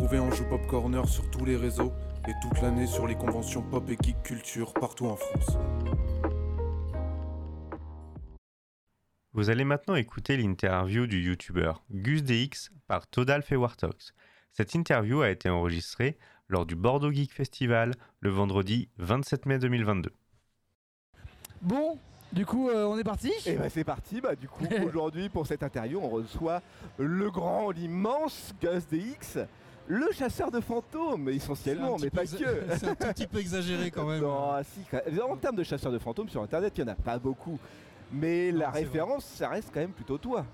retrouver en joue Pop Corner sur tous les réseaux et toute l'année sur les conventions pop et geek culture partout en France. Vous allez maintenant écouter l'interview du youtubeur Gus DX par Todalf et Wartox. Cette interview a été enregistrée lors du Bordeaux Geek Festival le vendredi 27 mai 2022. Bon, du coup, euh, on est parti? Et bah c'est parti, bah du coup aujourd'hui pour cette interview on reçoit le grand, l'immense Gus DX, le chasseur de fantômes essentiellement, mais pas que. C'est un tout petit peu exagéré quand même. Non, ah, si, quand même. En termes de chasseur de fantômes sur internet, il n'y en a pas beaucoup. Mais la Non, référence, ça reste quand même plutôt toi.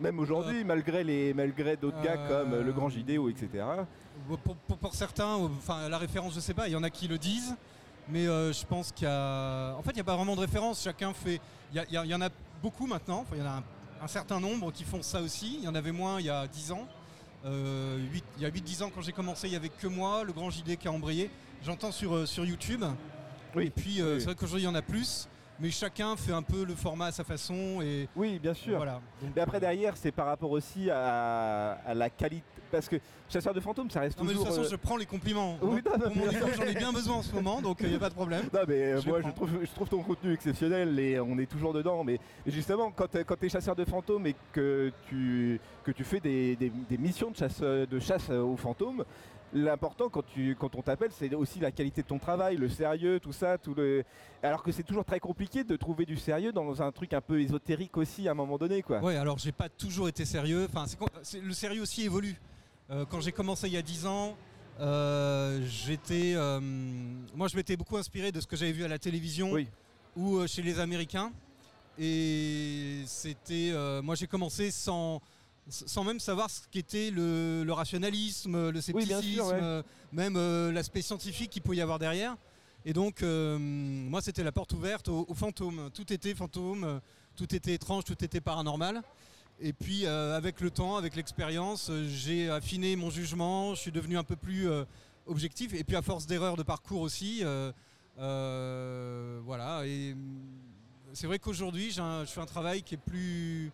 Même aujourd'hui, malgré les malgré d'autres gars Euh, comme euh, le grand JDO, etc. Pour, pour- pour certains, euh, enfin la référence, je sais pas, il y en a qui le disent, mais euh, je pense qu'il y a. En fait, il n'y a pas vraiment de référence. Chacun fait. Il y, en a beaucoup maintenant. Il y en a un, un certain nombre qui font ça aussi. Il y en avait moins il y a 10 ans. Euh, huit- il y a 8-10 ans, quand j'ai commencé, il n'y avait que moi, le grand JD qui a embrayé. J'entends sur, euh, sur YouTube. Oui. Et puis, euh, Oui. c'est vrai qu'aujourd'hui, il y en a plus. Mais chacun fait un peu le format à sa façon. Et Oui, bien sûr. voilà. Donc, Mais après derrière, c'est par rapport aussi à, à la qualité. Parce que chasseur de fantômes, ça reste Non, mais de toujours. toute façon, euh, je prends les compliments. Oui, non, j'en ai bien besoin en ce moment, donc il n'y a pas de problème. Non mais euh, Je moi je trouve, je trouve ton contenu exceptionnel et on est toujours dedans mais justement quand, quand tu es chasseur de fantômes et que tu, que tu fais des, des- des missions de chasse, de chasse aux fantômes l'important quand, tu, quand on t'appelle c'est aussi la qualité de ton travail, le sérieux, tout ça tout le... alors que c'est toujours très compliqué de trouver du sérieux dans un truc un peu ésotérique aussi à un moment donné quoi. Ouais, alors j'ai pas toujours été sérieux. Enfin, c'est le sérieux aussi évolue. Euh, quand j'ai commencé il y a 10 ans, euh, j'étais, euh, moi je m'étais beaucoup inspiré de ce que j'avais vu à la télévision Oui. ou chez les Américains. Et c'était, moi j'ai commencé sans, sans même savoir ce qu'était le, le rationalisme, le Oui, scepticisme, sûr, ouais. même euh, l'aspect scientifique qu'il pouvait y avoir derrière. Et donc, euh, moi, c'était la porte ouverte aux, aux fantômes. Tout était fantôme, tout était étrange, tout était paranormal. Et puis, euh, avec le temps, avec l'expérience, j'ai affiné mon jugement, je suis devenu un peu plus objectif. Et puis, à force d'erreurs de parcours aussi, voilà. Et c'est vrai qu'aujourd'hui, je fais un travail qui est plus,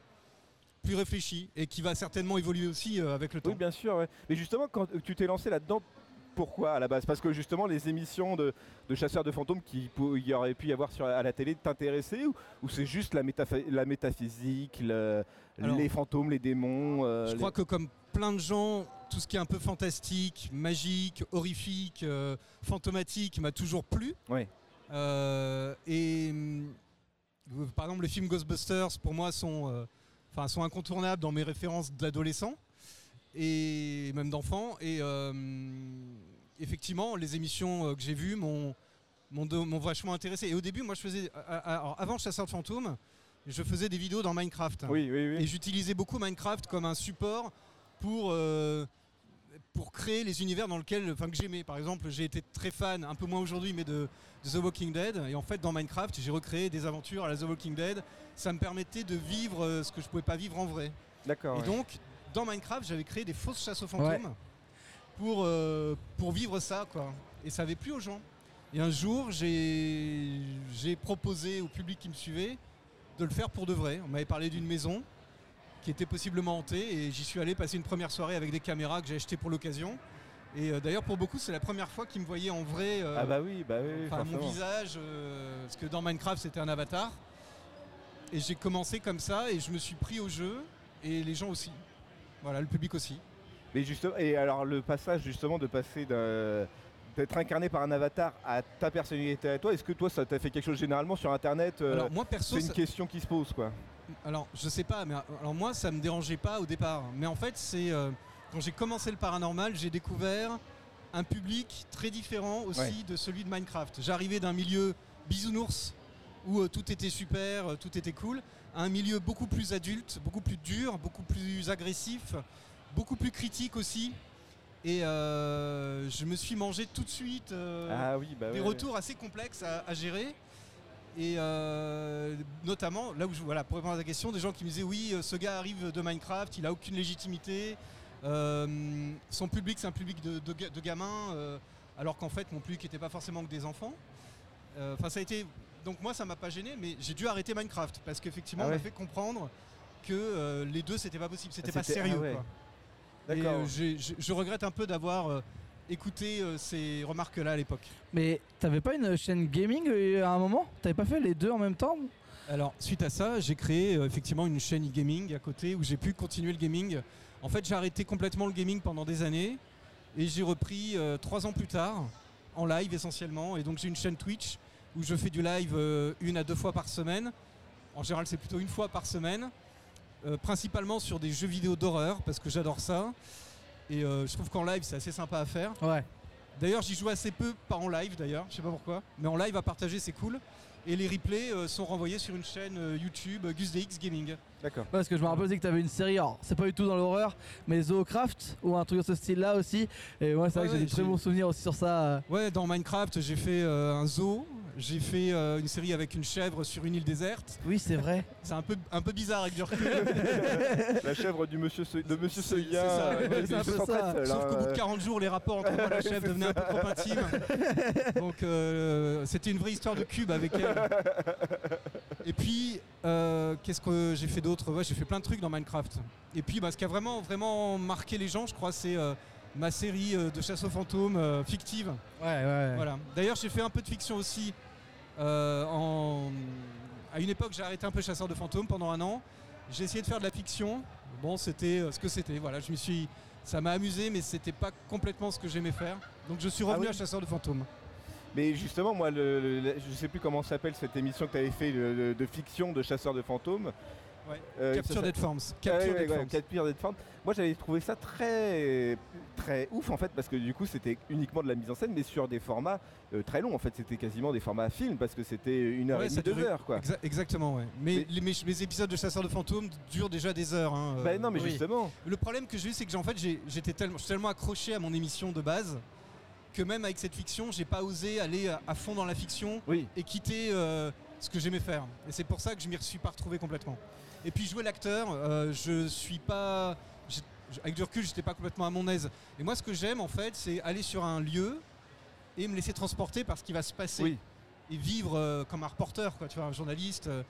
plus réfléchi et qui va certainement évoluer aussi euh, avec le temps. Oui, bien sûr. ouais. Mais justement, quand tu t'es lancé là-dedans, pourquoi à la base? Parce que justement, les émissions de, de chasseurs de fantômes qui pou- il y aurait pu y avoir sur, à la télé t'intéressaient ou, ou c'est juste la, métaphysique, le- Alors, les fantômes, les démons euh, Je les- crois que comme plein de gens, tout ce qui est un peu fantastique, magique, horrifique, euh, fantomatique m'a toujours plu. Euh, et hum, par exemple, les films Ghostbusters, pour moi, sont, euh, enfin, sont incontournables dans mes références d'adolescents et même d'enfants. Et euh, effectivement, les émissions euh, que j'ai vues m'ont vachement intéressé. Et au début, moi, je faisais, alors, avant Chasseur de fantômes, je faisais des vidéos dans Minecraft. Oui, oui, oui. Et j'utilisais beaucoup Minecraft comme un support pour, euh, pour créer les univers dans lesquels, enfin que j'aimais. Par exemple, j'ai été très fan, un peu moins aujourd'hui, mais de, de The Walking Dead. Et en fait, dans Minecraft, j'ai recréé des aventures à la The Walking Dead. Ça me permettait de vivre euh, ce que je pouvais pas vivre en vrai. D'accord. Et ouais. donc, dans Minecraft, j'avais créé des fausses chasses aux fantômes pour, euh, pour vivre ça, quoi. Et ça avait plu aux gens. Et un jour, j'ai j'ai proposé au public qui me suivait de le faire pour de vrai. On m'avait parlé d'une maison qui était possiblement hantée et j'y suis allé passer une première soirée avec des caméras que j'ai achetées pour l'occasion. Et euh, d'ailleurs, pour beaucoup, c'est la première fois qu'ils me voyaient en vrai. euh, Ah bah oui, bah oui, Enfin, mon visage, euh, parce que dans Minecraft c'était un avatar. Et j'ai commencé comme ça et je me suis pris au jeu et les gens aussi. Voilà, le public aussi. Mais justement, et alors le passage justement de passer d'être incarné par un avatar à ta personnalité à toi, est-ce que toi ça t'a fait quelque chose généralement sur internet euh, alors moi perso, C'est une ça- question qui se pose quoi. Alors je sais pas, mais alors moi ça me dérangeait pas au départ. Mais en fait c'est euh, quand j'ai commencé le paranormal, j'ai découvert un public très différent aussi Ouais. de celui de Minecraft. J'arrivais d'un milieu bisounours où euh, tout était super, euh, tout était cool, à un milieu beaucoup plus adulte, beaucoup plus dur, beaucoup plus agressif, beaucoup plus critique aussi. Et je me suis mangé tout de suite ah oui, bah des ouais. retours assez complexes à, à gérer. Et euh, notamment, là où je, voilà, pour répondre à ta question, des gens qui me disaient oui, euh, ce gars arrive de Minecraft, il a aucune légitimité, euh, son public c'est un public de, de ga- de gamins, euh, alors qu'en fait mon public n'était pas forcément que des enfants. Enfin, ça a été. Donc moi, ça m'a pas gêné, mais j'ai dû arrêter Minecraft parce qu'effectivement, Ah on m'a fait comprendre que les deux c'était pas possible, c'était pas sérieux. ah ouais. quoi. Et D'accord. euh, j'ai- je, je regrette un peu d'avoir écouté euh, ces remarques-là à l'époque. Mais t'avais pas une chaîne gaming euh, à un moment? T'avais pas fait les deux en même temps? Alors, suite à ça, j'ai créé euh, effectivement une chaîne e-gaming à côté où j'ai pu continuer le gaming. En fait, j'ai arrêté complètement le gaming pendant des années et j'ai repris trois ans plus tard en live essentiellement. Et donc, j'ai une chaîne Twitch où je fais du live une à deux fois par semaine. En général, c'est plutôt une fois par semaine, principalement sur des jeux vidéo d'horreur parce que j'adore ça. Et euh, je trouve qu'en live, c'est assez sympa à faire. Ouais. D'ailleurs, j'y joue assez peu, pas en live d'ailleurs, je sais pas pourquoi, mais en live à partager, c'est cool. Et les replays euh, sont renvoyés sur une chaîne euh, YouTube, euh, GusDX Gaming. D'accord. Parce que je me rappelle aussi que t'avais une série, alors c'est pas du tout dans l'horreur, mais Zoocraft ou un truc de ce style-là aussi. Et moi, c'est vrai Ouais, que j'ai ouais, des très bons souvenirs aussi sur ça. Ouais, dans Minecraft, j'ai fait euh, un zoo, j'ai fait euh, une série avec une chèvre sur une île déserte. Oui, c'est vrai. C'est un peu, un peu bizarre avec du recul. La chèvre du monsieur Seuil- de Monsieur Seuillin. c'est ça, euh, ouais, qui c'est un peu s'entraide ça. seul, Sauf hein, qu'au bout de euh. 40 jours, les rapports entre moi et la chèvre devenaient un peu trop intimes. Donc euh, c'était une vraie histoire de cube avec elle. Et puis, euh, qu'est-ce que j'ai fait d'autre? Ouais, j'ai fait plein de trucs dans Minecraft. Et puis, bah, ce qui a vraiment, vraiment marqué les gens, je crois, c'est euh, ma série de chasse aux fantômes euh, fictive. Ouais, ouais. Voilà. D'ailleurs, j'ai fait un peu de fiction aussi. Euh, en... À une époque, j'ai arrêté un peu chasseur de fantômes pendant un an. J'ai essayé de faire de la fiction. Bon, c'était euh, ce que c'était. Voilà, je me suis. Ça m'a amusé, mais c'était pas complètement ce que j'aimais faire. Donc, je suis revenu Ah oui à chasseur de fantômes. Mais justement, moi, le, le- je sais plus comment s'appelle cette émission que tu avais fait le- de fiction de chasseurs de fantômes. Ouais. Euh, Capture Dead Forms. Capture ouais. Capture Dead Forms. Moi j'avais trouvé ça très très ouf en fait parce que du coup c'était uniquement de la mise en scène mais sur des formats euh, très longs en fait c'était quasiment des formats films parce que c'était une heure et demie, deux heures quoi. Exa- exactement, ouais. Mais, Mais- les, mes, mes épisodes de chasseurs de fantômes durent déjà des heures. hein, euh, Bah non mais oui. justement. Le problème que j'ai eu, c'est que j'ai- en fait, j'étais tellement, accroché à mon émission de base que même avec cette fiction, j'ai pas osé aller à, à fond dans la fiction Oui. et quitter euh, ce que j'aimais faire. Et c'est pour ça que je m'y suis pas retrouvé complètement. Et puis jouer l'acteur, euh, je suis pas, avec du recul, j'étais pas complètement à mon aise. Et moi, ce que j'aime en fait, c'est aller sur un lieu et me laisser transporter par ce qui va se passer Oui. et vivre euh, comme un reporter, quoi, tu vois, un journaliste. euh.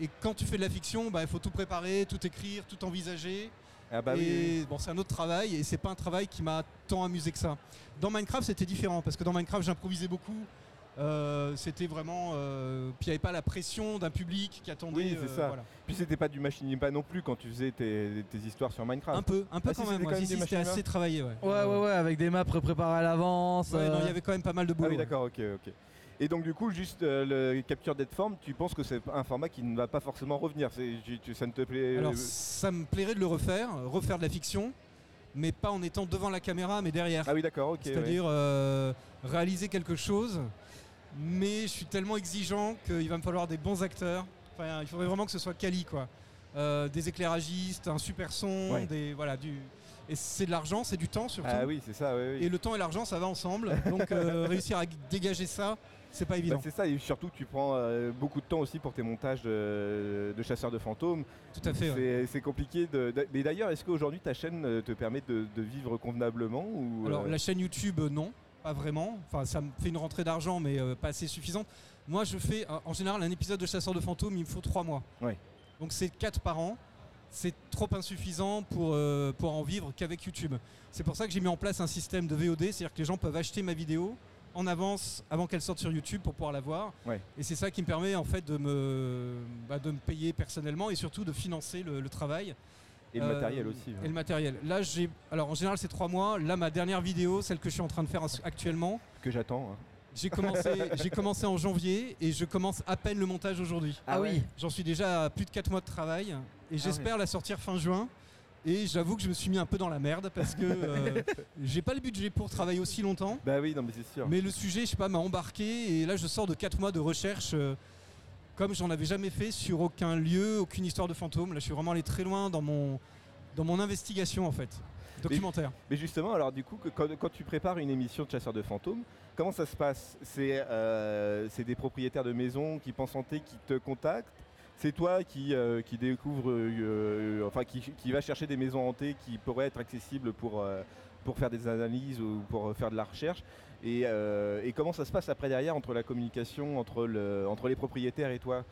et quand tu fais de la fiction, bah, il faut tout préparer, tout écrire, tout envisager. Ah bah et oui. bon, c'est un autre travail et c'est pas un travail qui m'a tant amusé que ça. Dans Minecraft, c'était différent parce que dans Minecraft, j'improvisais beaucoup. Euh, c'était vraiment. euh, puis il n'y avait pas la pression d'un public qui attendait. Oui, c'est euh, ça. voilà. Puis c'était pas du machinima pas non plus quand tu faisais tes, tes histoires sur Minecraft. Un peu, un peu Ah, si, quand même. c'était ouais. quand même Si, si, c'était assez travaillé. Ouais, Ouais, ouais, ouais, avec des maps préparées à l'avance. Ouais, non, euh, il y avait quand même pas mal de boulot. Ah oui d'accord ok ok. Et donc du coup juste euh, le Capture Dead Form, tu penses que c'est un format qui ne va pas forcément revenir? C'est, tu- tu- Ça ne te plaît Alors, ça me plairait de le refaire, refaire de la fiction, mais pas en étant devant la caméra, mais derrière. Ah oui d'accord ok. ouais. C'est-à-dire euh, réaliser quelque chose, mais je suis tellement exigeant qu'il va me falloir des bons acteurs. Enfin, il faudrait vraiment que ce soit quali, quoi. Euh, des éclairagistes, un super son, Ouais. des voilà du. Et c'est de l'argent, c'est du temps surtout. Ah oui c'est ça oui. oui. Et le temps et l'argent, ça va ensemble. Donc euh, réussir à dégager ça, c'est pas Bah, évident. c'est ça, et surtout tu prends euh, beaucoup de temps aussi pour tes montages de, de chasseurs de fantômes. Tout à fait. C'est compliqué. De, de- Mais d'ailleurs, est-ce qu'aujourd'hui ta chaîne te permet de, vivre convenablement ou Alors la chaîne YouTube, non, pas vraiment. Enfin, ça me fait une rentrée d'argent, mais euh, pas assez suffisante. Moi, je fais euh, en général un épisode de Chasseur de fantômes, il me faut trois mois. Ouais. Donc c'est quatre par an. C'est trop insuffisant pour, euh, pour en vivre qu'avec YouTube. C'est pour ça que j'ai mis en place un système de VOD, c'est-à-dire que les gens peuvent acheter ma vidéo en avance avant qu'elle sorte sur YouTube pour pouvoir la voir. Ouais. Et c'est ça qui me permet en fait de me, bah, de me payer personnellement et surtout de financer le, le travail. Et le Euh, matériel aussi hein. Et le matériel. Là, j'ai. Alors, en général, c'est trois mois. Là, ma dernière vidéo, celle que je suis en train de faire actuellement, que j'attends. hein. j'ai commencé, j'ai commencé en janvier et je commence à peine le montage aujourd'hui. Ah oui. J'en suis déjà à plus de quatre mois de travail et j'espère la sortir fin juin. Et j'avoue que je me suis mis un peu dans la merde parce que euh, j'ai pas le budget pour travailler aussi longtemps. Bah oui, non mais c'est sûr. Mais le sujet, je sais pas, m'a embarqué et là je sors de 4 mois de recherche euh, comme j'en avais jamais fait sur aucun lieu, aucune histoire de fantôme. Là je suis vraiment allé très loin dans mon, dans mon investigation en fait, documentaire. Mais justement, alors du coup, que- quand, quand tu prépares une émission de chasseurs de fantômes, comment ça se passe? C'est euh, c'est des propriétaires de maisons qui pensent en thé qui te contactent? C'est toi qui, euh, qui découvre, euh, enfin qui, qui va chercher des maisons hantées qui pourraient être accessibles pour, euh, pour faire des analyses ou pour faire de la recherche. Et, euh, et comment ça se passe après derrière entre la communication entre, le, entre les propriétaires et toi?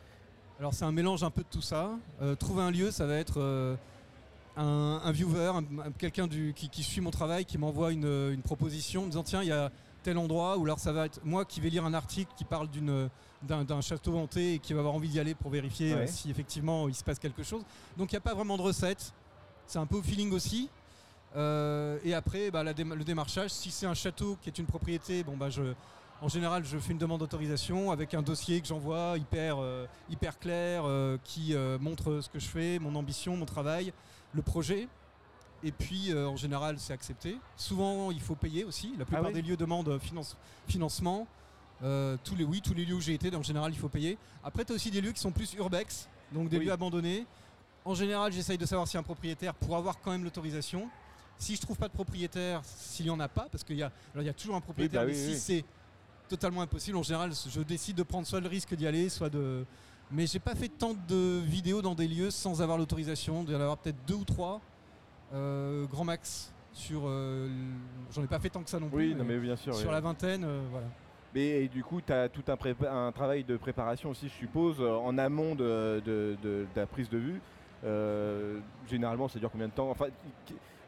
Alors c'est un mélange un peu de tout ça. Euh, trouver un lieu, ça va être euh, un, un viewer, un- un- quelqu'un qui, qui suit mon travail, qui m'envoie une, une proposition en me disant tiens, il y a tel endroit, ou alors ça va être moi qui vais lire un article qui parle d'une d'un château hanté et qui va avoir envie d'y aller pour vérifier Ouais. si effectivement il se passe quelque chose. Donc il n'y a pas vraiment de recette. C'est un peu au feeling aussi. Euh, et après, bah, la le démarchage, si c'est un château qui est une propriété, bon bah je, en général, je fais une demande d'autorisation avec un dossier que j'envoie hyper, euh, hyper clair, euh, qui montre ce que je fais, mon ambition, mon travail, le projet. Et puis, en général, c'est accepté. Souvent, il faut payer aussi. La plupart ouais des lieux demandent finance- financement. Tous les oui, tous les lieux où j'ai été, en général, il faut payer. Après, tu as aussi des lieux qui sont plus urbex, donc des Oui. lieux abandonnés. En général, j'essaye de savoir a un propriétaire pour avoir quand même l'autorisation. Si je trouve pas de propriétaire, s'il y en a pas, parce qu'il y a, alors il y a toujours un propriétaire, bah mais oui, si c'est totalement impossible, en général, je décide de prendre soit le risque d'y aller, soit de. Mais j'ai pas fait tant de vidéos dans des lieux sans avoir l'autorisation. Il y en avoir peut-être deux ou trois, euh, grand max. Sur, euh, j'en ai pas fait tant que ça non plus. Oui, non, mais bien sûr. sur oui. la vingtaine, euh, voilà. Mais du coup, tu as tout un, prépa- un travail de préparation aussi, je suppose, en amont de, de- de- de la prise de vue. Euh, généralement, ça dure combien de temps? Enfin,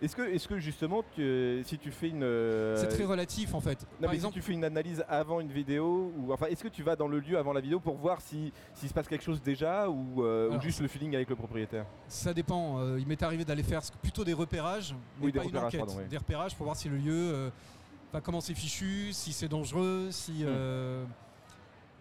est-ce que, est que justement, tu- si tu fais une. euh, C'est très relatif en fait. non, Par mais exemple, si tu fais une analyse avant une vidéo, ou enfin, est-ce que tu vas dans le lieu avant la vidéo pour voir si s'il se passe quelque chose déjà ou, euh, ou juste le feeling avec le propriétaire? Ça dépend. euh, il m'est arrivé d'aller faire plutôt des repérages, mais Oui, des pas une repérages, enquête. pardon, oui. Des repérages pour voir si le lieu, euh, enfin, comment c'est fichu, si c'est dangereux, si. Hmm. euh,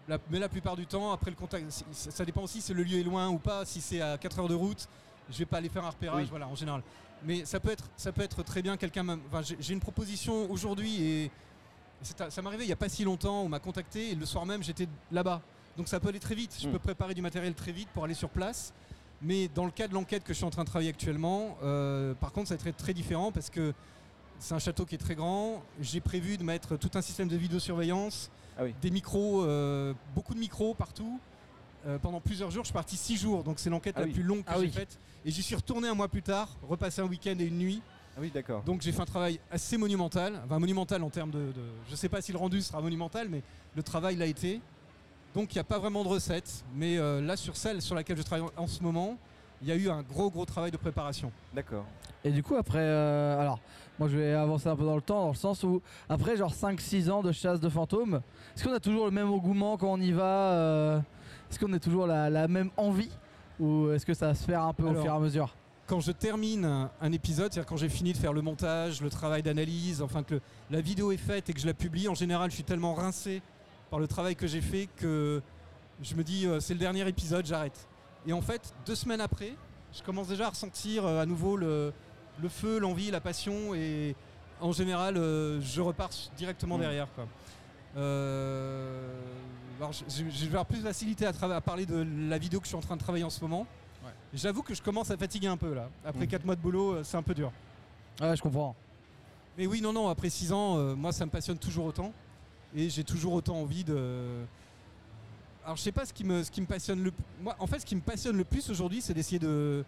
la- mais la plupart du temps, après le contact, si- ça ça dépend aussi si le lieu est loin ou pas. Si c'est à 4 heures de route, je vais pas aller faire un repérage, Oui. voilà, en général. Mais ça peut être, ça peut être très bien quelqu'un. Enfin, j'ai une proposition aujourd'hui et ça m'est arrivé il y a pas si longtemps. On m'a contacté et le soir même j'étais là-bas. Donc ça peut aller très vite. Je Hmm. peux préparer du matériel très vite pour aller sur place. Mais dans le cas de l'enquête que je suis en train de travailler actuellement, euh, par contre, ça va être très différent parce que c'est un château qui est très grand. J'ai prévu de mettre tout un système de vidéosurveillance, Ah oui. des micros, euh, beaucoup de micros partout. Euh, pendant plusieurs jours, je suis parti six jours, donc c'est l'enquête Ah la oui. plus longue que Ah j'ai oui. faite. Et j'y suis retourné un mois plus tard, repassé un week-end et une nuit. Ah oui, d'accord. Donc j'ai fait un travail assez monumental, enfin monumental en termes de, de- je ne sais pas si le rendu sera monumental, mais le travail l'a été. Donc il n'y a pas vraiment de recette, mais euh, là sur celle sur laquelle je travaille en, en ce moment, il y a eu un gros gros travail de préparation. D'accord. Et du coup, après, euh, alors, moi je vais avancer un peu dans le temps, dans le sens où, après genre 5-6 ans de chasse de fantômes, est-ce qu'on a toujours le même engouement quand on y va euh, Est-ce qu'on a toujours la, la même envie Ou est-ce que ça va se faire un peu au fur et à mesure Quand je termine un, épisode, c'est-à-dire quand j'ai fini de faire le montage, le travail d'analyse, enfin que le- la vidéo est faite et que je la publie, en général je suis tellement rincé par le travail que j'ai fait que je me dis euh, c'est le dernier épisode, j'arrête. Et en fait, deux semaines après, je commence déjà à ressentir euh, à nouveau le, le feu, l'envie, la passion et en général euh, je repars directement Mm. derrière. quoi. Euh, alors, je, je- je vais avoir plus de facilité à, parler de la vidéo que je suis en train de travailler en ce moment. J'avoue que je commence à fatiguer un peu là. Après Mhm. 4 mois de boulot, euh, c'est un peu dur. Ouais, je comprends. Mais oui, non, non, après 6 ans, euh, moi ça me passionne toujours autant. Et j'ai toujours autant envie de. Alors je sais pas ce qui me, ce qui me passionne le Moi, en fait, ce qui me passionne le plus aujourd'hui, c'est d'essayer de.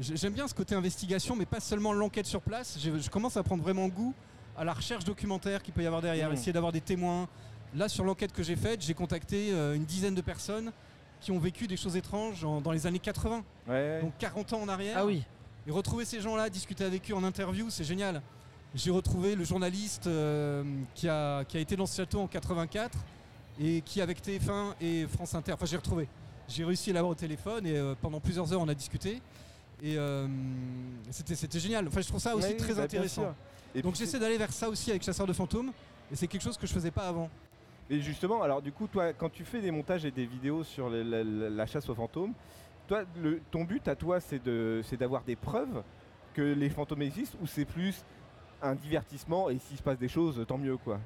J'ai- J'aime bien ce côté investigation, mais pas seulement l'enquête sur place. Je, je commence à prendre vraiment goût à la recherche documentaire qu'il peut y avoir derrière, Mhm. essayer d'avoir des témoins. Là, sur l'enquête que j'ai faite, j'ai contacté euh, une dizaine de personnes qui ont vécu des choses étranges en- dans les années 80, Ouais. donc 40 ans en arrière. Ah oui, Et retrouver ces gens-là, discuter avec eux en interview, c'est génial. J'ai retrouvé le journaliste euh, qui, a, qui a été dans ce château en 84 et qui, avec TF1 et France Inter, enfin j'ai retrouvé. J'ai réussi à l'avoir au téléphone et euh, pendant plusieurs heures on a discuté. Et euh, c'était c'était génial. Enfin, je trouve ça aussi Ouais, très bah, bien intéressant. sûr. Et Donc puis, j'essaie d'aller vers ça aussi avec Chasseur de fantômes. Et c'est quelque chose que je faisais pas avant. Et justement, alors du coup, toi, quand tu fais des montages et des vidéos sur la, la- la chasse aux fantômes, toi, le- ton but à toi, c'est de, d'avoir des preuves que les fantômes existent, ou c'est plus un divertissement et s'il se passe des choses, tant mieux, quoi?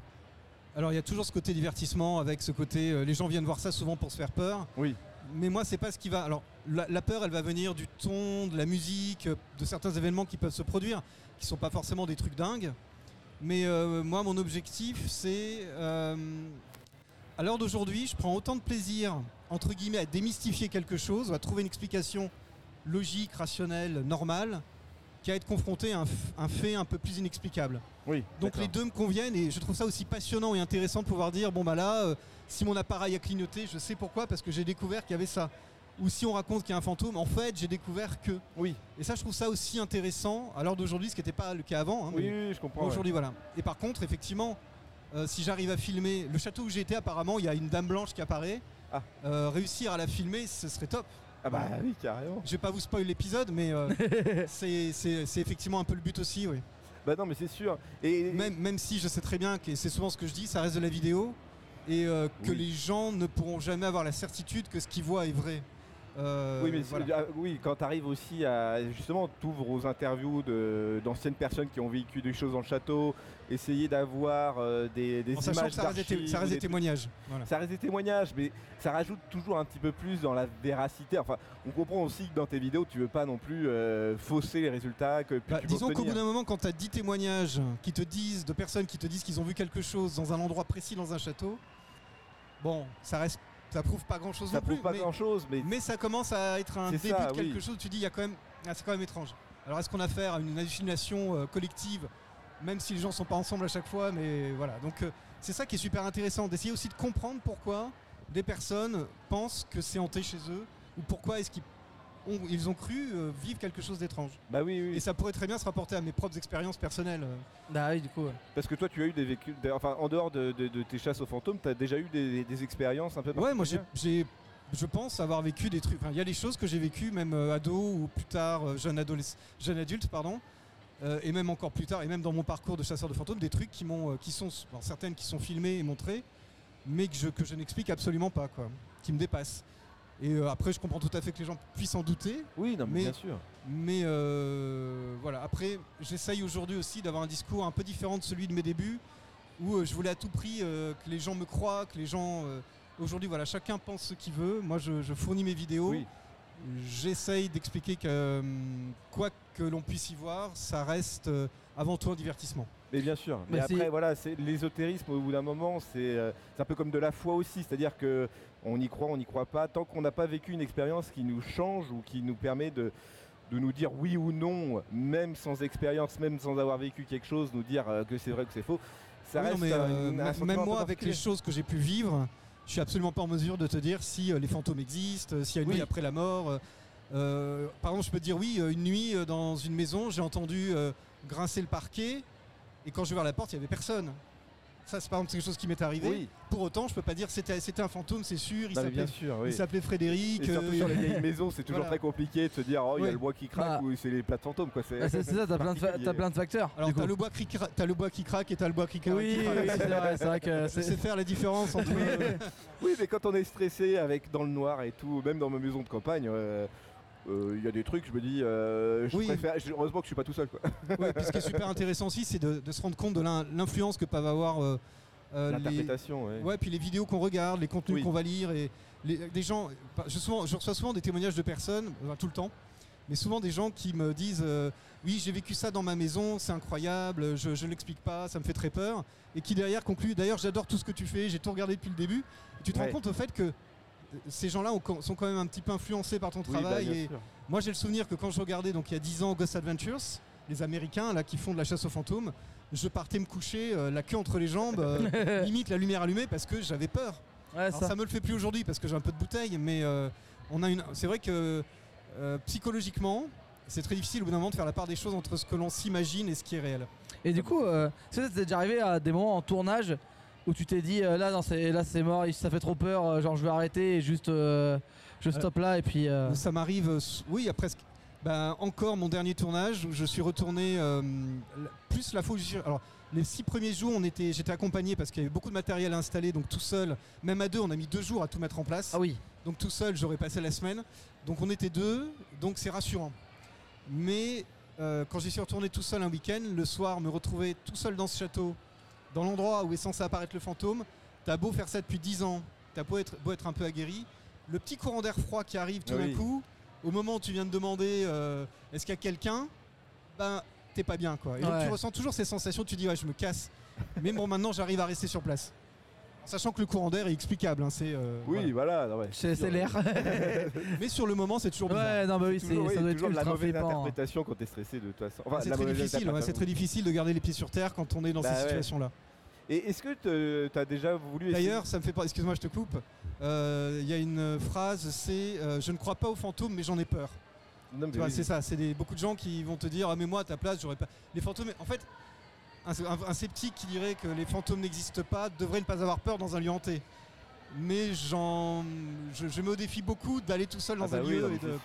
Alors il y a toujours ce côté divertissement avec ce côté. euh, les gens viennent voir ça souvent pour se faire peur. Oui. Mais moi, c'est pas ce qui va. Alors, la, la peur, elle va venir du ton, de la musique, euh, de certains événements qui peuvent se produire, qui sont pas forcément des trucs dingues. Mais euh, moi, mon objectif, c'est. euh, à l'heure d'aujourd'hui, je prends autant de plaisir, entre guillemets, à démystifier quelque chose, ou à trouver une explication logique, rationnelle, normale, qu'à être confronté à un, fait un peu plus inexplicable. Oui. Donc les deux me conviennent et je trouve ça aussi passionnant et intéressant de pouvoir dire bon bah là, euh, si mon appareil a clignoté, je sais pourquoi parce que j'ai découvert qu'il y avait ça. Ou si on raconte qu'il y a un fantôme, en fait, j'ai découvert que. Oui, Et ça, je trouve ça aussi intéressant à l'heure d'aujourd'hui, ce qui n'était pas le cas avant. hein, oui, oui, je comprends. ouais. Aujourd'hui, voilà. Et par contre, effectivement, euh, si j'arrive à filmer le château où j'étais, apparemment, il y a une dame blanche qui apparaît. Ah. Euh, réussir à la filmer, ce serait top. Ah bah oui, carrément. Je vais pas vous spoil l'épisode, mais euh, c'est effectivement un peu le but aussi, oui. Bah non, mais c'est sûr. Et Même, même si je sais très bien que c'est souvent ce que je dis, ça reste de la vidéo et euh, que Oui. les gens ne pourront jamais avoir la certitude que ce qu'ils voient est vrai. Euh, oui, mais voilà. ah, oui, quand tu arrives aussi à justement, t'ouvres aux interviews d'anciennes personnes qui ont vécu des choses dans le château, essayer d'avoir euh, des, des en sachant images que ça reste des, té- d'archives, ça reste des des trucs. témoignages. Voilà. Ça reste des témoignages, mais ça rajoute toujours un petit peu plus dans la véracité. Enfin, on comprend aussi que dans tes vidéos, tu veux pas non plus euh, fausser les résultats que Bah, tu disons qu'au bout d'un moment, quand tu as 10 témoignages qui te disent, de personnes qui te disent qu'ils ont vu quelque chose dans un endroit précis dans un château, bon, ça reste, ça prouve pas grand chose ça non plus. prouve pas mais, grand chose, mais mais ça commence à être un début ça, de quelque oui. chose. Tu dis, il y a quand même, ah, c'est quand même étrange. Alors est-ce qu'on a affaire à une hallucination euh, collective, même si les gens sont pas ensemble à chaque fois, mais voilà. Donc euh, c'est ça qui est super intéressant, d'essayer aussi de comprendre pourquoi des personnes pensent que c'est hanté chez eux, ou pourquoi est-ce qu'ils ont, ils ont cru euh, vivre quelque chose d'étrange. bah oui, oui. Et ça pourrait très bien se rapporter à mes propres expériences personnelles. euh. Bah oui, du coup. ouais. Parce que toi, tu as eu des vécus, des- enfin, en dehors de, de- de tes chasses aux fantômes, tu as déjà eu des, des expériences un peu Ouais, moi j'ai, je pense avoir vécu des trucs. enfin, Il y a des choses que j'ai vécues, même euh, ado ou plus tard euh, jeune, adolescent, jeune adulte, pardon. euh, et même encore plus tard, et même dans mon parcours de chasseur de fantômes, des trucs qui m'ont, euh, qui sont, certaines qui sont filmées et montrées, mais que je, que je n'explique absolument pas, quoi, qui me dépassent. Et euh, après, je comprends tout à fait que les gens puissent en douter, Oui, non, mais, Mais- bien sûr. mais euh, voilà. Après, j'essaye aujourd'hui aussi d'avoir un discours un peu différent de celui de mes débuts, où euh, je voulais à tout prix euh, que les gens me croient, que les gens. euh, aujourd'hui, voilà, chacun pense ce qu'il veut. Moi, je, je fournis mes vidéos. Oui. J'essaye d'expliquer que euh, quoi que l'on puisse y voir, ça reste euh, avant tout un divertissement. Mais bien sûr. Mais après, voilà, c'est l'ésotérisme au bout d'un moment, c'est euh, c'est un peu comme de la foi aussi. C'est-à-dire que on y croit, on n'y croit pas. Tant qu'on n'a pas vécu une expérience qui nous change ou qui nous permet de, de nous dire oui ou non, même sans expérience, même sans avoir vécu quelque chose, nous dire euh, que c'est vrai ou que c'est faux. Ça Oui, non, reste mais, euh, un même un moi, avec les choses que j'ai pu vivre, je suis absolument pas en mesure de te dire si euh, les fantômes existent, s'il y a une Oui. vie après la mort. euh, par exemple, je peux te dire oui, une nuit dans une maison, j'ai entendu euh, grincer le parquet, et quand je vais vers la porte, il y avait personne. Ça, c'est par exemple quelque chose qui m'est arrivé. Oui, Pour autant, je peux pas dire c'était c'était un fantôme, c'est sûr. Il non, s'appelait sûr. il Oui. s'appelait Frédéric. Et surtout euh, sur les vieilles maisons, c'est toujours Voilà. très compliqué de se dire oh il y a le bois qui craque Bah. ou c'est les plates fantômes quoi. C'est c'est ça, t'as plein, de fa- particulier. t'as plein de facteurs. Alors t'as le bois qui cra- t'as le bois qui craque et t'as le bois qui, cra- Oui, qui oui, craque. c'est vrai, c'est vrai que c'est. faire la différence entre. Oui, mais quand on est stressé avec dans le noir et tout, même dans ma maison de campagne, euh, euh, il y a des trucs, je me dis, euh, je Oui. préfère. je- Heureusement que je suis pas tout seul, quoi. Puis ce qui est super intéressant aussi, c'est de, de se rendre compte de l'in- l'influence que peuvent avoir euh, euh, les, L'interprétation, ouais. ouais, puis les vidéos qu'on regarde, les contenus Oui. qu'on va lire et les, des gens. Je, souvent, je reçois souvent des témoignages de personnes, enfin, tout le temps, mais souvent des gens qui me disent oui j'ai vécu ça dans ma maison, c'est incroyable, je, je l'explique pas, ça me fait très peur, et qui derrière concluent d'ailleurs j'adore tout ce que tu fais, j'ai tout regardé depuis le début. Et tu te Ouais. rends compte au fait que ces gens-là ont- sont quand même un petit peu influencés par ton Oui, bah, travail et, sûr. moi, j'ai le souvenir que quand je regardais, donc il y a 10 ans, Ghost Adventures, les Américains là qui font de la chasse aux fantômes, je partais me coucher euh, la queue entre les jambes, euh, limite la lumière allumée parce que j'avais peur. Ouais, Alors, ça. ça me le fait plus aujourd'hui parce que j'ai un peu de bouteille, mais euh, on a une. C'est vrai que euh, psychologiquement, c'est très difficile au bout d'un moment de faire la part des choses entre ce que l'on s'imagine et ce qui est réel. Et du coup, euh, est-ce que ça t'est déjà arrivé à des moments en tournage où tu t'es dit euh, là, non, c'est, là c'est mort, ça fait trop peur, euh, genre je vais arrêter et juste euh, je stoppe là et puis. Ça m'arrive, oui, il y a presque. Ben, encore mon dernier tournage où je suis retourné plus la fois où suis- Alors, les six premiers jours, on était, j'étais accompagné parce qu'il y avait beaucoup de matériel à installer, donc tout seul, même à deux, on a mis deux jours à tout mettre en place. Ah oui. Donc tout seul, j'aurais passé la semaine. Donc on était deux, donc c'est rassurant. Mais euh, quand j'y suis retourné tout seul un week-end, le soir, me retrouver tout seul dans ce château, dans l'endroit où est censé apparaître le fantôme, t'as beau faire ça depuis 10 ans, t'as beau être, beau être un peu aguerri, le petit courant d'air froid qui arrive tout Oui. d'un coup, au moment où tu viens de demander euh, est-ce qu'il y a quelqu'un, ben t'es pas bien quoi. Et donc tu ressens toujours ces sensations, tu dis ouais je me casse. Mais bon maintenant j'arrive à rester sur place. Sachant que le courant d'air est explicable, hein, c'est euh, Oui, voilà. voilà. non, ouais. C'est, c'est l'air. Mais sur le moment c'est toujours bizarre. ouais, non, bah oui, c'est, Toujours, oui, ça doit être toujours de la ultra mauvaise flippant. interprétation quand t'es stressé de toute façon. Enfin, Ah, c'est de la très mauvaise difficile, ouais, c'est très difficile de garder les pieds sur terre quand on est dans Bah ces ouais. situations-là. Et est-ce que tu as déjà voulu essayer D'ailleurs, ça me fait pas. Excuse-moi, je te coupe. Euh, Il y a une phrase, c'est euh, Je ne crois pas aux fantômes, mais j'en ai peur. Non, mais Tu vois, oui. c'est ça. C'est des- beaucoup de gens qui vont te dire Ah, mais moi, à ta place, j'aurais pas. Les fantômes. En fait, un, un- un sceptique qui dirait que les fantômes n'existent pas devrait ne pas avoir peur dans un lieu hanté. Mais j'en, je, je me défie beaucoup d'aller tout seul dans Ah bah un oui, lieu non, et de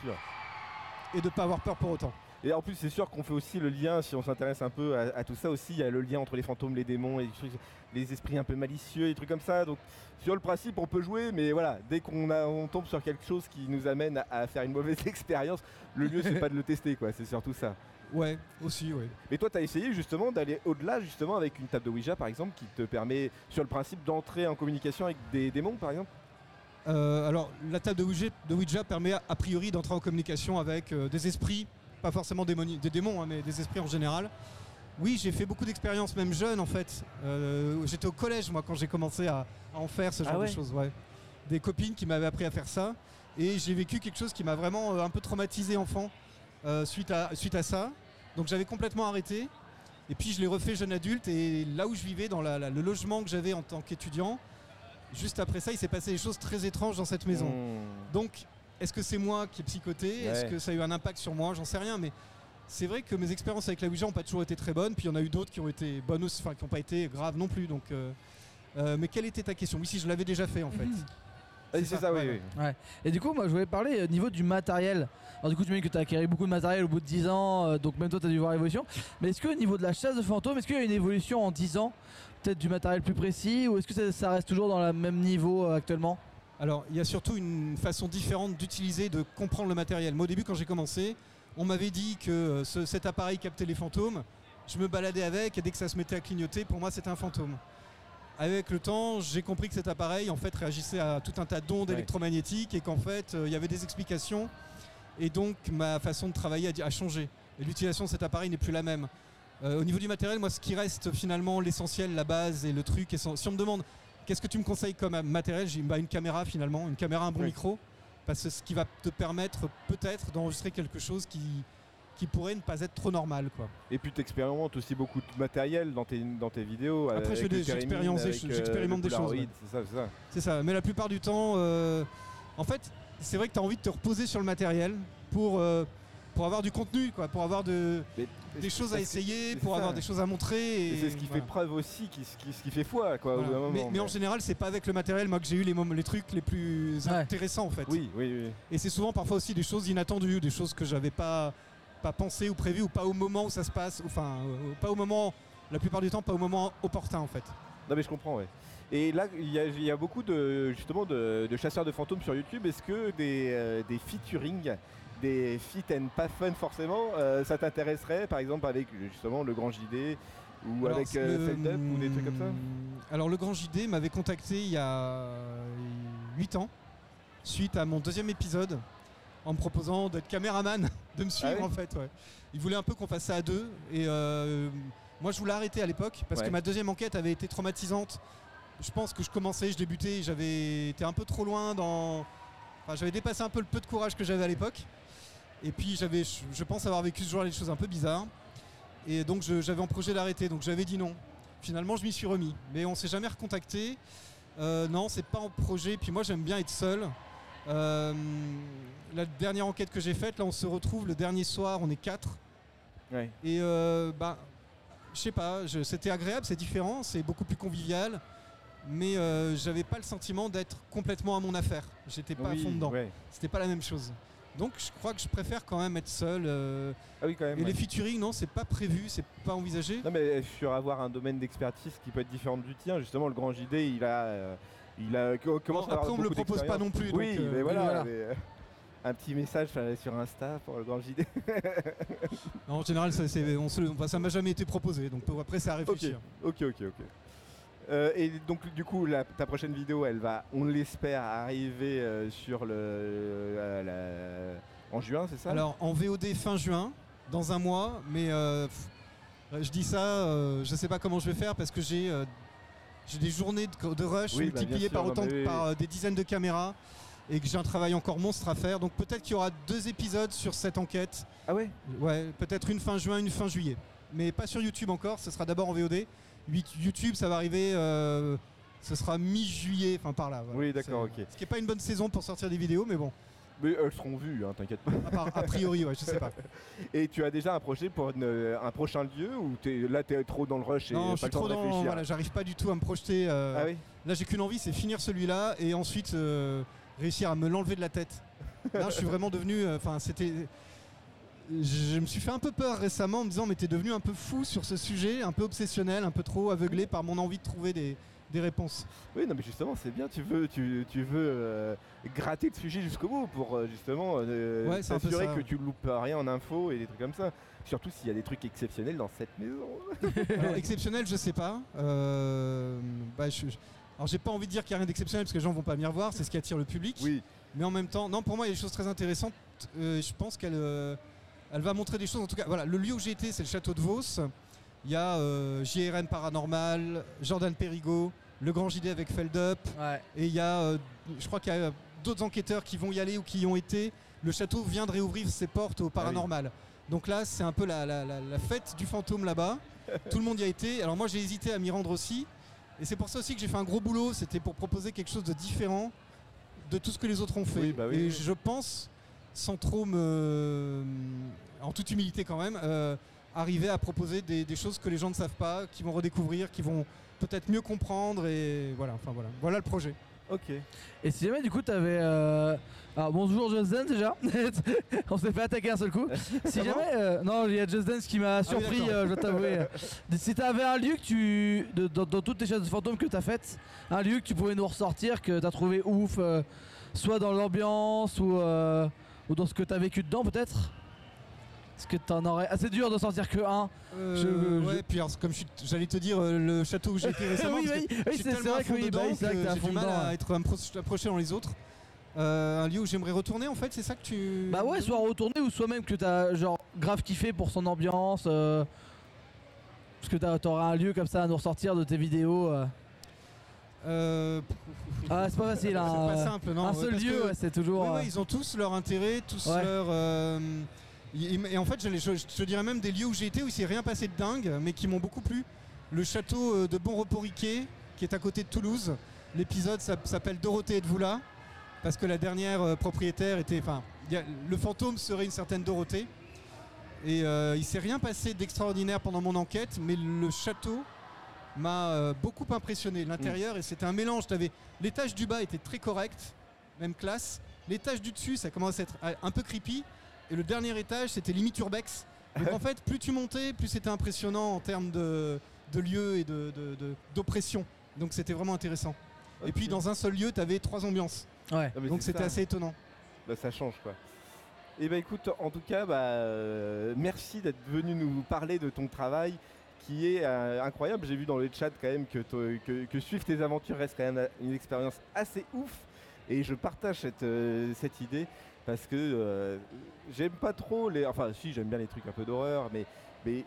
et de pas avoir peur pour autant. Et en plus, c'est sûr qu'on fait aussi le lien, si on s'intéresse un peu à, à tout ça aussi, il y a le lien entre les fantômes, les démons, et les, esprits un peu malicieux, et trucs comme ça. Donc, sur le principe, on peut jouer, mais voilà, dès qu'on on tombe sur quelque chose qui nous amène à, à faire une mauvaise expérience, le mieux, c'est pas de le tester, quoi. C'est surtout ça. Ouais, aussi, ouais. Mais toi, tu as essayé justement d'aller au-delà, justement, avec une table de Ouija, par exemple, qui te permet, sur le principe, d'entrer en communication avec des démons, par exemple? Euh, alors, la table de Ouija, de Ouija permet a priori d'entrer en communication avec euh, des esprits, pas forcément démoni- des démons, hein, mais des esprits en général. Oui, j'ai fait beaucoup d'expériences, même jeune en fait. Euh, J'étais au collège, moi, quand j'ai commencé à, à en faire ce Ah genre ouais de choses. Ouais. Des copines qui m'avaient appris à faire ça. Et j'ai vécu quelque chose qui m'a vraiment euh, un peu traumatisé enfant euh, suite, à, suite à ça. Donc j'avais complètement arrêté. Et puis je l'ai refait jeune adulte. Et là où je vivais, dans la- la- le logement que j'avais en tant qu'étudiant, juste après ça, il s'est passé des choses très étranges dans cette maison. Mmh. Donc, est-ce que c'est moi qui ai psychoté? Est-ce que ça a eu un impact sur moi? J'en sais rien, mais c'est vrai que mes expériences avec la Ouija n'ont pas toujours été très bonnes. Puis il y en a eu d'autres qui ont été bonnes aussi, enfin qui n'ont pas été graves non plus. Donc, euh, euh, mais quelle était ta question? Oui, si je l'avais déjà fait en fait. c'est ça, oui, ouais. Et du coup, moi, je voulais parler au niveau du matériel. Alors, du coup, tu me dis que tu as acquis beaucoup de matériel au bout de 10 ans, euh, donc même toi, tu as dû voir l'évolution. Mais est-ce que au niveau de la chasse de fantômes, est-ce qu'il y a une évolution en 10 ans? Peut-être du matériel plus précis Ou est-ce que ça, ça reste toujours dans le même niveau euh, actuellement? Alors, il y a surtout une façon différente d'utiliser, de comprendre le matériel. Moi, au début, quand j'ai commencé, on m'avait dit que euh, ce- cet appareil captait les fantômes. Je me baladais avec et dès que ça se mettait à clignoter, pour moi, c'était un fantôme. Avec le temps, j'ai compris que cet appareil, en fait, réagissait à tout un tas d'ondes Ouais. électromagnétiques et qu'en fait, euh, il y avait des explications. Et donc, ma façon de travailler a, changé. Et l'utilisation de cet appareil n'est plus la même. Euh, au niveau du matériel, moi, ce qui reste finalement l'essentiel, la base et le truc, et si on me demande qu'est-ce que tu me conseilles comme euh, matériel, j'ai bah, une caméra finalement, une caméra, un bon micro, parce que ce qui va te permettre peut-être d'enregistrer quelque chose qui, qui pourrait ne pas être trop normal. Quoi. Et puis tu expérimentes aussi beaucoup de matériel dans tes, dans tes vidéos. Après, avec je fais des- euh, j'expérimente des choses, ouais. C'est ça, c'est ça. C'est ça, mais la plupart du temps, euh, en fait, c'est vrai que tu as envie de te reposer sur le matériel pour, euh, pour avoir du contenu, quoi, pour avoir de, Mais- des choses à essayer, pour ça. avoir des choses à montrer. Et Et, c'est ce qui voilà. fait preuve aussi, qui, ce qui, ce qui fait foi, quoi, au Voilà. moment. mais, mais en général, c'est pas avec le matériel moi que j'ai eu les, trucs les plus Ouais. intéressants en fait. Oui, oui, oui. Et c'est souvent parfois aussi des choses inattendues, des choses que j'avais pas pas pensé ou prévu ou pas au moment où ça se passe, enfin euh, pas au moment, la plupart du temps pas au moment opportun en fait. Non mais je comprends, ouais. Et là, il y, a- il y a beaucoup de justement de, de chasseurs de fantômes sur YouTube. Est-ce que des, euh, des featuring, des fit and pas fun forcément, euh, ça t'intéresserait par exemple avec justement le grand JD ou Alors, avec euh, ou des trucs comme ça Alors le grand JD m'avait contacté il y a 8 ans, suite à mon deuxième épisode, en me proposant d'être caméraman, de me suivre Ah en fait. Ouais. Il voulait un peu qu'on fasse ça à deux. Et euh, moi je voulais arrêter à l'époque parce Ouais. que ma deuxième enquête avait été traumatisante. Je pense que je commençais, je débutais, j'avais été un peu trop loin dans... Enfin, j'avais dépassé un peu le peu de courage que j'avais à l'époque. Et puis j'avais, je pense avoir vécu ce jour-là des choses un peu bizarres. Et donc j'avais en projet d'arrêter, donc j'avais dit non. Finalement, je m'y suis remis. Mais on s'est jamais recontacté. Euh, non, c'est pas en projet. Puis moi, j'aime bien être seul. Euh, la dernière enquête que j'ai faite, là, on se retrouve le dernier soir, on est quatre. Ouais. Et euh, bah, je sais pas, c'était agréable, c'est différent, c'est beaucoup plus convivial. Mais euh, j'avais pas le sentiment d'être complètement à mon affaire. J'étais pas Oui, à fond dedans. ouais. C'était pas la même chose. Donc je crois que je préfère quand même être seul. euh, Ah oui, quand même. et ouais. les featuring, non, c'est pas prévu, c'est pas envisagé. Non mais sur avoir un domaine d'expertise qui peut être différent du tien, justement le grand JD il a euh, il a commence Bon, à avoir après, on me le propose pas non plus. Oui, donc, euh, mais voilà. voilà. mais, euh, un petit message sur Insta pour le grand JD. En général, ça, on se enfin, ça m'a jamais été proposé. Donc pour- après, c'est à réfléchir. ok, ok, ok. Euh, et donc du coup la- ta prochaine vidéo elle va, on l'espère, arriver euh, sur le euh, la- en juin, c'est ça? Alors en VOD fin juin, dans un mois, mais euh, je dis ça, euh, je sais pas comment je vais faire parce que j'ai euh, j'ai des journées de, de rush Oui, bah, multipliées par autant par euh, des dizaines de caméras et que j'ai un travail encore monstre à faire. Donc peut-être qu'il y aura deux épisodes sur cette enquête. Ah ouais? Ouais, peut-être une fin juin, une fin juillet. Mais pas sur YouTube encore, ce sera d'abord en VOD. YouTube, ça va arriver. euh, ce sera mi-juillet, enfin par là. voilà. Oui, d'accord, ok. Ce qui est pas une bonne saison pour sortir des vidéos, mais bon, Mais elles seront vues, hein, t'inquiète pas. à, part- a priori, ouais, je sais pas. Et tu as déjà un projet pour une- un prochain lieu ou t'es, là t'es trop dans le rush et non, je pas suis le temps trop de dans. réfléchir? Voilà, j'arrive pas du tout à me projeter. euh, Ah oui? Là, j'ai qu'une envie, c'est finir celui-là et ensuite euh, réussir à me l'enlever de la tête. Là, je suis vraiment devenu. euh, Enfin, c'était. Je me suis fait un peu peur récemment en me disant, mais t'es devenu un peu fou sur ce sujet, un peu obsessionnel, un peu trop aveuglé par mon envie de trouver des, des réponses. Oui, non, mais justement, c'est bien. Tu veux, tu, tu veux euh, gratter le sujet jusqu'au bout pour euh, justement euh, Ouais, s'assurer que tu loupes rien en info et des trucs comme ça. Surtout s'il y a des trucs exceptionnels dans cette maison. Alors, exceptionnel, je sais pas. Bah, je- je- alors, j'ai pas envie de dire qu'il n'y a rien d'exceptionnel parce que les gens vont pas venir voir, c'est ce qui attire le public. Oui, Mais en même temps, non, pour moi, il y a des choses très intéressantes. Je pense qu'elle elle va montrer des choses. En tout cas, voilà, le lieu où j'ai été, c'est le château de Vos. Il y a euh, JRN Paranormal, Jordan Perigo, le Grand JD avec Feldup. Ouais. Et il y a, euh, je crois qu'il y a d'autres enquêteurs qui vont y aller ou qui y ont été. Le château vient de réouvrir ses portes au paranormal. Donc là, c'est un peu la, la- la- la fête du fantôme là-bas. Tout le monde y a été. Alors moi, j'ai hésité à m'y rendre aussi. Et c'est pour ça aussi que j'ai fait un gros boulot. C'était pour proposer quelque chose de différent de tout ce que les autres ont fait. Oui, bah oui, Et je pense, sans trop me. En toute humilité quand même, euh, arriver à proposer des, des choses que les gens ne savent pas, qui vont redécouvrir, qui vont peut-être mieux comprendre. Et voilà, enfin voilà. Voilà le projet. ok. Et si jamais du coup t'avais. Euh... Alors bonjour Just Dance déjà. On s'est fait attaquer un seul coup. si jamais. euh, Non, il y a Just Dance qui m'a surpris, d'accord. euh, je dois t'avouer. si t'avais un lieu que tu. de- dans, dans toutes tes chasses de fantômes que t'as faites, un lieu que tu pouvais nous ressortir, que t'as trouvé ouf, euh, soit dans l'ambiance ou, euh, ou dans ce que t'as vécu dedans peut-être? Est-ce que t'en aurais. Ah, c'est dur de sortir que un. Euh, Je- ouais, puis alors, comme j'allais te dire euh, le château où j'ai été récemment. oui, oui, oui, c'est vrai que oui, bah que j'ai du mal à être appro- approché dans les autres. Euh, un lieu où j'aimerais retourner en fait, c'est ça que tu. Bah ouais, soit retourner ou soit même que t'as genre grave kiffé pour son ambiance. euh, parce que t'auras un lieu comme ça à nous ressortir de tes vidéos. euh. Ah, c'est pas facile. hein, c'est pas euh, simple, non. un seul lieu, que- ouais, c'est toujours. Ouais, ouais, ils ont tous leur intérêt, tous leur. Et en fait, je, te dirais même des lieux où j'ai été où il s'est rien passé de dingue, mais qui m'ont beaucoup plu. Le château euh, de Bon Repos Riquet, qui est à côté de Toulouse. L'épisode s'app- s'appelle Dorothée êtes-vous là? Parce que la dernière euh, propriétaire était. Enfin, le fantôme serait une certaine Dorothée. Et euh, il s'est rien passé d'extraordinaire pendant mon enquête, mais le château m'a euh, beaucoup impressionné. L'intérieur, et c'était un mélange. L'étage du bas était très correct, même classe. L'étage du dessus, ça commence à être un peu creepy. Et le dernier étage, c'était limite urbex. Donc en fait, plus tu montais, plus c'était impressionnant en termes de, de lieu et de- de- de- d'oppression. Donc c'était vraiment intéressant. Et puis dans un seul lieu, tu avais trois ambiances. Ouais. Ah, Donc c'était assez étonnant. Bah, ça change quoi. Et bah écoute, en tout cas, bah, euh, merci d'être venu nous parler de ton travail qui est euh, incroyable. J'ai vu dans le chat quand même que, que, que suivre tes aventures reste quand même une expérience assez ouf. Et je partage cette, euh, cette idée parce que euh, j'aime pas trop les. Enfin, si, j'aime bien les trucs un peu d'horreur, mais, mais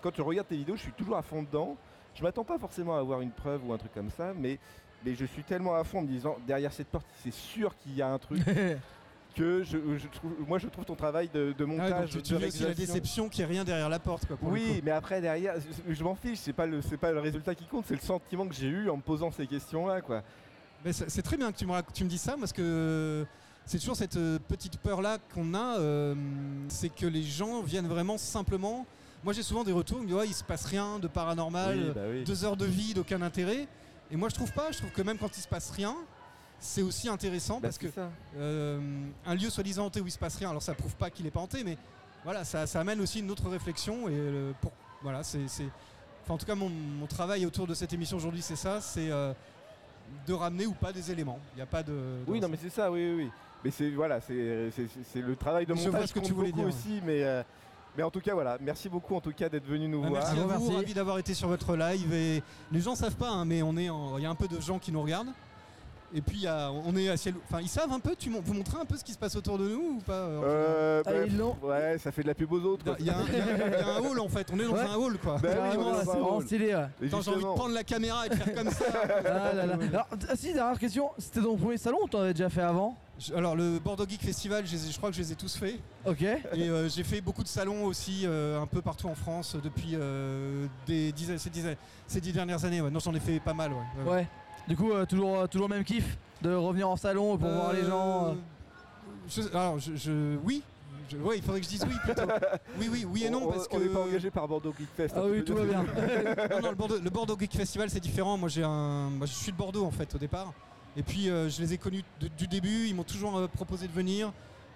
quand je regarde tes vidéos, je suis toujours à fond dedans. Je m'attends pas forcément à avoir une preuve ou un truc comme ça, mais, mais je suis tellement à fond en me disant derrière cette porte, c'est sûr qu'il y a un truc que je, je trouve, moi je trouve ton travail de, de Ah ouais, donc montage, tu, de la déception qu'il n'y ait rien derrière la porte. Quoi, pour Oui, mais après derrière, je, je m'en fiche, c'est pas le c'est pas le résultat qui compte, c'est le sentiment que j'ai eu en me posant ces questions-là, quoi. C'est très bien que tu me, tu me dis ça parce que c'est toujours cette euh, petite peur là qu'on a, euh, c'est que les gens viennent vraiment simplement. Moi j'ai souvent des retours, ils me disent ouais, il se passe rien de paranormal, Oui, bah oui. deux heures de vie, d'aucun intérêt. Et moi je trouve pas, je trouve que même quand il se passe rien, c'est aussi intéressant Bah, parce que euh, un lieu soi-disant hanté où il se passe rien, alors ça prouve pas qu'il est pas hanté, mais voilà, ça, ça amène aussi une autre réflexion et euh, pour, voilà, c'est, enfin, en tout cas mon, mon travail autour de cette émission aujourd'hui c'est ça, c'est euh, de ramener ou pas des éléments. Il n'y a pas de. Oui, non mais c'est ça, oui, oui, oui. Mais c'est voilà, c'est le travail de Je vois montage ce que tu voulais dire, aussi, mais euh, mais en tout cas voilà, merci beaucoup en tout cas d'être venu nous Ah, voir. merci à vous, merci. ravi d'avoir été sur votre live et les gens savent pas, hein, mais on est, en- il y a un peu de gens qui nous regardent. Et puis il y a- on est à ciel, enfin ils savent un peu. Tu vous montrez un peu ce qui se passe autour de nous ou pas euh, Euh, Ah, bah, ouais, ça fait de la pub aux autres. Il y, a un- il y a- il y a un hall en fait. On est dans Ouais. un hall quoi. Bah oui, est c'est dans stylé. ouais. Et Attends, j'ai envie de prendre la caméra et de faire comme ça. Ah là là. Alors, ah si, dernière question, c'était ton premier salon ou t'en avais déjà fait avant? Alors le Bordeaux Geek Festival, je, crois que je les ai tous faits. Ok. Et euh, j'ai fait beaucoup de salons aussi, euh, un peu partout en France, depuis euh, des dizaines, ces, dix dernières années. ouais. Non, j'en ai fait pas mal. Ouais. Ouais. Ouais. Du coup, euh, toujours, euh, toujours le même kiff de revenir en salon pour voir les gens. je- alors, je, je- oui. Je- ouais, il faudrait que je dise oui plutôt. Oui, oui, oui et non on, parce on que. n'est pas engagé par Bordeaux Geek Fest. Ah hein, oui, tout va bien. non, non, le Bordeaux, le Bordeaux Geek Festival c'est différent. Moi j'ai un, moi, je suis de Bordeaux en fait au départ. Et puis euh, je les ai connus de- du début. Ils m'ont toujours euh, proposé de venir.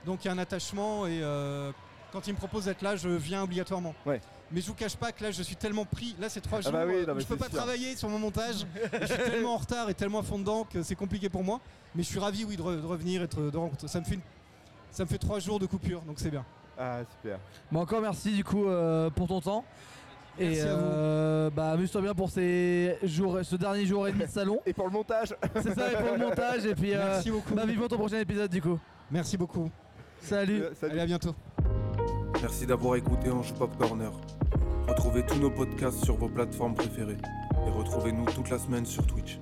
Donc il y a un attachement et euh, quand ils me proposent d'être là, je viens obligatoirement. Ouais. Mais je vous cache pas que là je suis tellement pris. Là c'est trois Ah jours. bah oui, non, je peux pas sûr. travailler sur mon montage. je suis tellement en retard et tellement à fond dedans que c'est compliqué pour moi. Mais je suis ravi oui de, re- de revenir et de, de rencontrer. Ça me fait une- ça me fait trois jours de coupure donc c'est bien. Ah, super. Bon, encore merci du coup euh, pour ton temps. Et Merci à vous. euh, bah, amuse-toi bien pour ces jours, ce dernier jour et demi de salon. Et pour le montage, C'est ça, et pour le montage. Et puis, euh, Merci beaucoup. bah, vivons ton prochain épisode du coup. Merci beaucoup. Salut. euh, salut. Allez à bientôt. Merci d'avoir écouté Ange Pop Corner. Retrouvez tous nos podcasts sur vos plateformes préférées et retrouvez-nous toute la semaine sur Twitch.